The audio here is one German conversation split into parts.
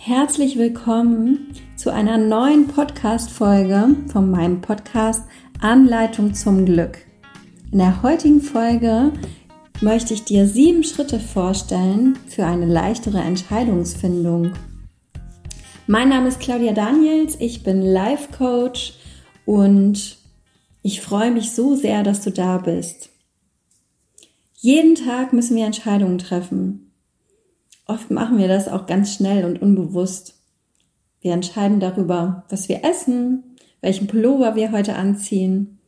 Herzlich willkommen zu einer neuen Podcast-Folge von meinem Podcast Anleitung zum Glück. In der heutigen Folge möchte ich dir sieben Schritte vorstellen für eine leichtere Entscheidungsfindung. Mein Name ist Claudia Daniels, ich bin Life Coach und ich freue mich so sehr, dass du da bist. Jeden Tag müssen wir Entscheidungen treffen. Oft machen wir das auch ganz schnell und unbewusst. Wir entscheiden darüber, was wir essen, welchen Pullover wir heute anziehen,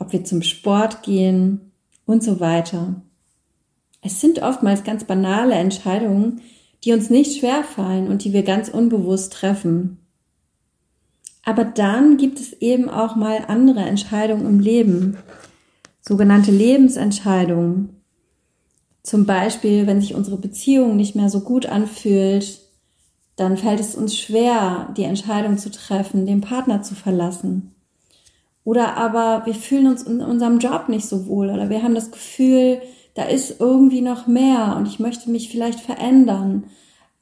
ob wir zum Sport gehen und so weiter. Es sind oftmals ganz banale Entscheidungen, die uns nicht schwerfallen und die wir ganz unbewusst treffen. Aber dann gibt es eben auch mal andere Entscheidungen im Leben, sogenannte Lebensentscheidungen, zum Beispiel, wenn sich unsere Beziehung nicht mehr so gut anfühlt, dann fällt es uns schwer, die Entscheidung zu treffen, den Partner zu verlassen. Oder aber wir fühlen uns in unserem Job nicht so wohl oder wir haben das Gefühl, da ist irgendwie noch mehr und ich möchte mich vielleicht verändern.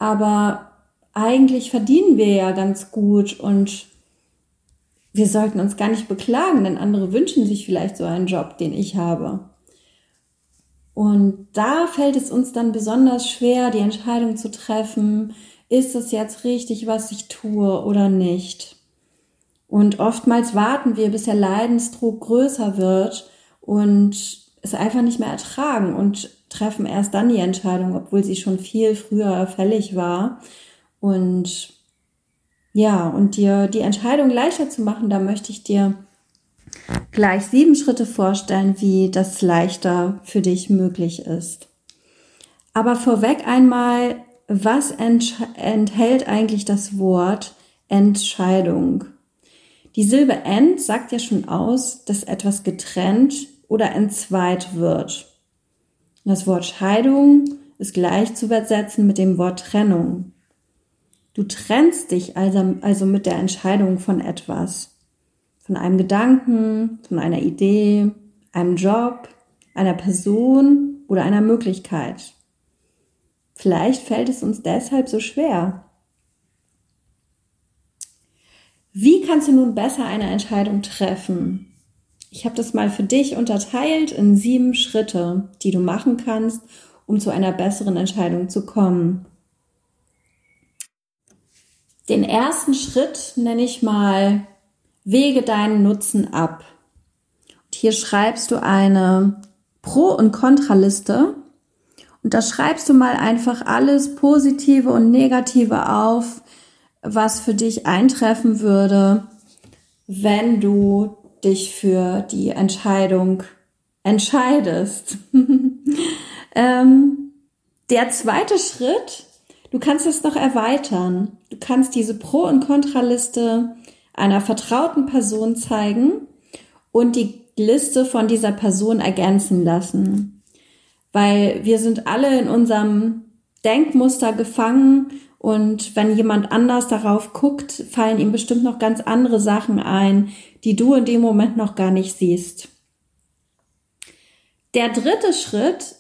Aber eigentlich verdienen wir ja ganz gut und wir sollten uns gar nicht beklagen, denn andere wünschen sich vielleicht so einen Job, den ich habe. Und da fällt es uns dann besonders schwer, die Entscheidung zu treffen, ist es jetzt richtig, was ich tue oder nicht. Und oftmals warten wir, bis der Leidensdruck größer wird und es einfach nicht mehr ertragen und treffen erst dann die Entscheidung, obwohl sie schon viel früher fällig war. Und ja, und dir die Entscheidung leichter zu machen, da möchte ich dir gleich sieben Schritte vorstellen, wie das leichter für dich möglich ist. Aber vorweg einmal, was enthält eigentlich das Wort Entscheidung? Die Silbe ent sagt ja schon aus, dass etwas getrennt oder entzweit wird. Das Wort Scheidung ist gleich zu übersetzen mit dem Wort Trennung. Du trennst dich also, also mit der Entscheidung von etwas von einem Gedanken, von einer Idee, einem Job, einer Person oder einer Möglichkeit. Vielleicht fällt es uns deshalb so schwer. Wie kannst du nun besser eine Entscheidung treffen? Ich habe das mal für dich unterteilt in sieben Schritte, die du machen kannst, um zu einer besseren Entscheidung zu kommen. Den ersten Schritt nenne ich mal Wege deinen Nutzen ab. Und hier schreibst du eine Pro- und Kontraliste und da schreibst du mal einfach alles Positive und Negative auf, was für dich eintreffen würde, wenn du dich für die Entscheidung entscheidest. ähm, der zweite Schritt, du kannst es noch erweitern. Du kannst diese Pro- und Kontraliste einer vertrauten Person zeigen und die Liste von dieser Person ergänzen lassen. Weil wir sind alle in unserem Denkmuster gefangen und wenn jemand anders darauf guckt, fallen ihm bestimmt noch ganz andere Sachen ein, die du in dem Moment noch gar nicht siehst. Der dritte Schritt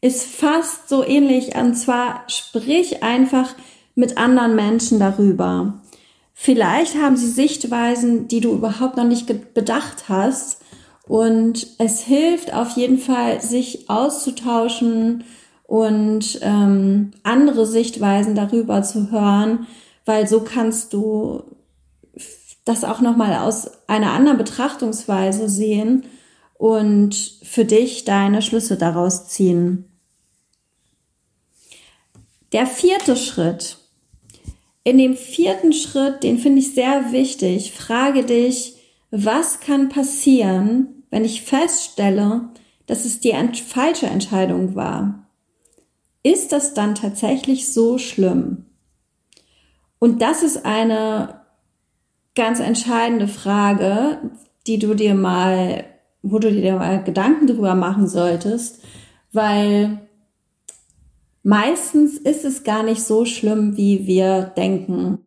ist fast so ähnlich, und zwar sprich einfach mit anderen Menschen darüber. Vielleicht haben sie Sichtweisen, die du überhaupt noch nicht bedacht hast. Und es hilft auf jeden Fall, sich auszutauschen und ähm, andere Sichtweisen darüber zu hören, weil so kannst du das auch nochmal aus einer anderen Betrachtungsweise sehen und für dich deine Schlüsse daraus ziehen. Der vierte Schritt in dem vierten Schritt, den finde ich sehr wichtig, frage dich, was kann passieren, wenn ich feststelle, dass es die falsche Entscheidung war? Ist das dann tatsächlich so schlimm? Und das ist eine ganz entscheidende Frage, die du dir mal, wo du dir mal Gedanken drüber machen solltest, weil meistens ist es gar nicht so schlimm, wie wir denken.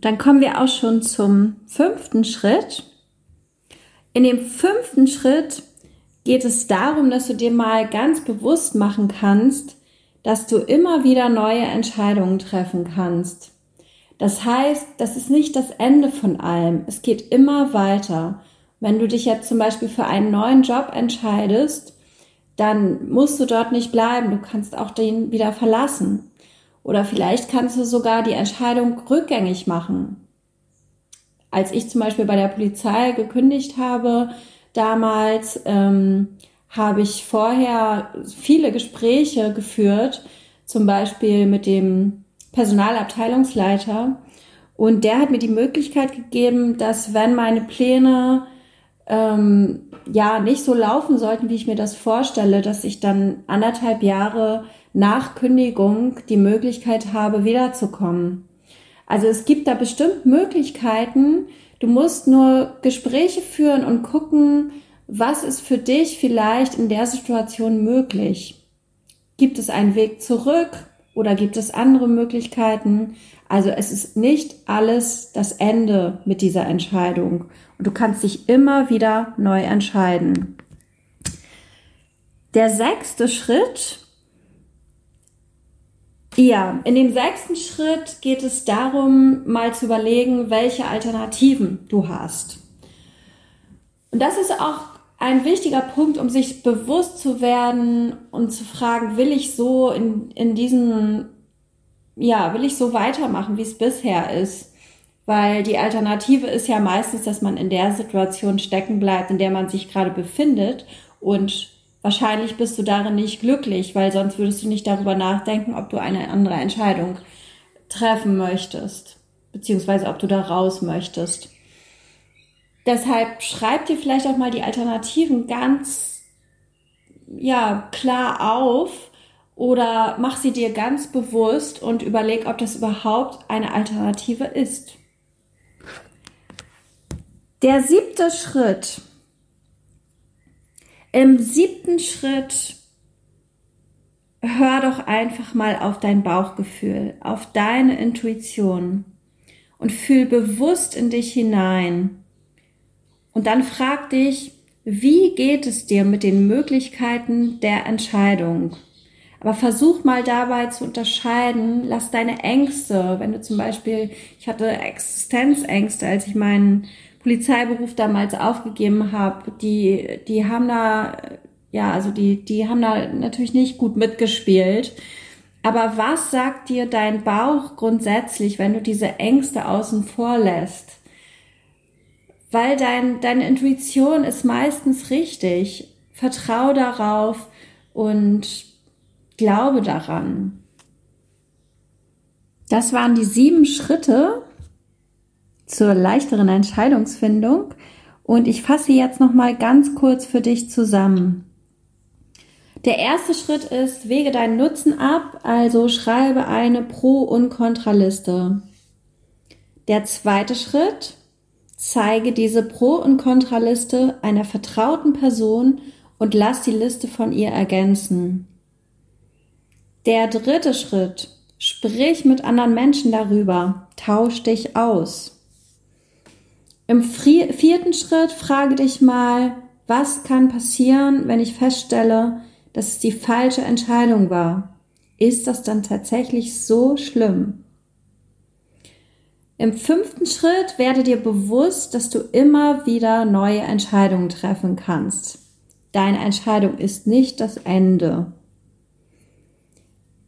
Dann kommen wir auch schon zum fünften Schritt. In dem fünften Schritt geht es darum, dass du dir mal ganz bewusst machen kannst, dass du immer wieder neue Entscheidungen treffen kannst. Das heißt, das ist nicht das Ende von allem. Es geht immer weiter. Wenn du dich jetzt zum Beispiel für einen neuen Job entscheidest, dann musst du dort nicht bleiben. Du kannst auch den wieder verlassen. Oder vielleicht kannst du sogar die Entscheidung rückgängig machen. Als ich zum Beispiel bei der Polizei gekündigt habe, damals ähm, habe ich vorher viele Gespräche geführt, zum Beispiel mit dem Personalabteilungsleiter. Und der hat mir die Möglichkeit gegeben, dass wenn meine Pläne ähm, ja nicht so laufen sollten, wie ich mir das vorstelle, dass ich dann anderthalb Jahre nach Kündigung die Möglichkeit habe, wiederzukommen. Also es gibt da bestimmt Möglichkeiten. Du musst nur Gespräche führen und gucken, was ist für dich vielleicht in der Situation möglich. Gibt es einen Weg zurück oder gibt es andere Möglichkeiten? Also es ist nicht alles das Ende mit dieser Entscheidung. Und du kannst dich immer wieder neu entscheiden. Der sechste Schritt, ja, in dem sechsten Schritt geht es darum, mal zu überlegen, welche Alternativen du hast. Und das ist auch ein wichtiger Punkt, um sich bewusst zu werden und zu fragen, will ich so in, in diesem, ja, will ich so weitermachen, wie es bisher ist? Weil die Alternative ist ja meistens, dass man in der Situation stecken bleibt, in der man sich gerade befindet. Und wahrscheinlich bist du darin nicht glücklich, weil sonst würdest du nicht darüber nachdenken, ob du eine andere Entscheidung treffen möchtest, beziehungsweise ob du da raus möchtest. Deshalb schreib dir vielleicht auch mal die Alternativen ganz, ja, klar auf oder mach sie dir ganz bewusst und überleg, ob das überhaupt eine Alternative ist. Der siebte Schritt. Im siebten Schritt hör doch einfach mal auf dein Bauchgefühl, auf deine Intuition und fühl bewusst in dich hinein. Und dann frag dich, wie geht es dir mit den Möglichkeiten der Entscheidung? Aber versuch mal dabei zu unterscheiden, lass deine Ängste, wenn du zum Beispiel, ich hatte Existenzängste, als ich meinen Polizeiberuf damals aufgegeben habe, die, die haben da, ja, also die, die haben da natürlich nicht gut mitgespielt. Aber was sagt dir dein Bauch grundsätzlich, wenn du diese Ängste außen vor lässt? Weil dein, deine Intuition ist meistens richtig. Vertrau darauf und glaube daran. Das waren die sieben Schritte, zur leichteren Entscheidungsfindung und ich fasse jetzt noch mal ganz kurz für dich zusammen. Der erste Schritt ist, wege deinen Nutzen ab, also schreibe eine Pro- und Kontraliste. Der zweite Schritt, zeige diese Pro- und Kontraliste einer vertrauten Person und lass die Liste von ihr ergänzen. Der dritte Schritt, sprich mit anderen Menschen darüber, tausch dich aus. Im vierten Schritt frage dich mal, was kann passieren, wenn ich feststelle, dass es die falsche Entscheidung war? Ist das dann tatsächlich so schlimm? Im fünften Schritt werde dir bewusst, dass du immer wieder neue Entscheidungen treffen kannst. Deine Entscheidung ist nicht das Ende.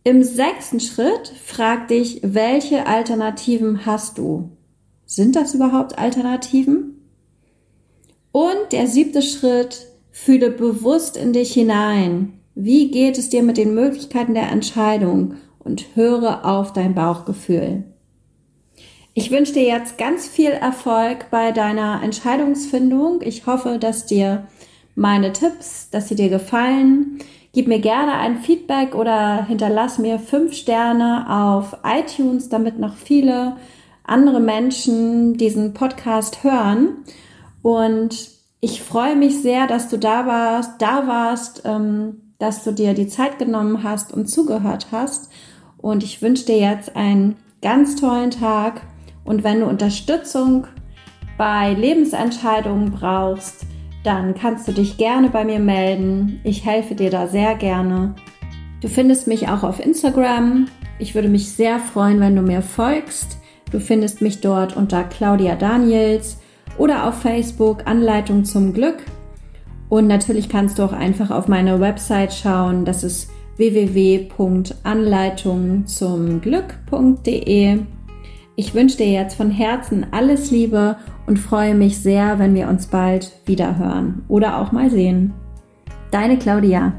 Im sechsten Schritt frag dich, welche Alternativen hast du? Sind das überhaupt Alternativen? Und der siebte Schritt, fühle bewusst in dich hinein. Wie geht es dir mit den Möglichkeiten der Entscheidung und höre auf dein Bauchgefühl. Ich wünsche dir jetzt ganz viel Erfolg bei deiner Entscheidungsfindung. Ich hoffe, dass dir meine Tipps, dass sie dir gefallen. Gib mir gerne ein Feedback oder hinterlass mir fünf Sterne auf iTunes, damit noch viele andere Menschen diesen Podcast hören. Und ich freue mich sehr, dass du da warst, da warst, ähm, dass du dir die Zeit genommen hast und zugehört hast. Und ich wünsche dir jetzt einen ganz tollen Tag. Und wenn du Unterstützung bei Lebensentscheidungen brauchst, dann kannst du dich gerne bei mir melden. Ich helfe dir da sehr gerne. Du findest mich auch auf Instagram. Ich würde mich sehr freuen, wenn du mir folgst. Du findest mich dort unter Claudia Daniels oder auf Facebook Anleitung zum Glück. Und natürlich kannst du auch einfach auf meine Website schauen. Das ist www.anleitungzumglück.de. Ich wünsche dir jetzt von Herzen alles Liebe und freue mich sehr, wenn wir uns bald wieder hören oder auch mal sehen. Deine Claudia.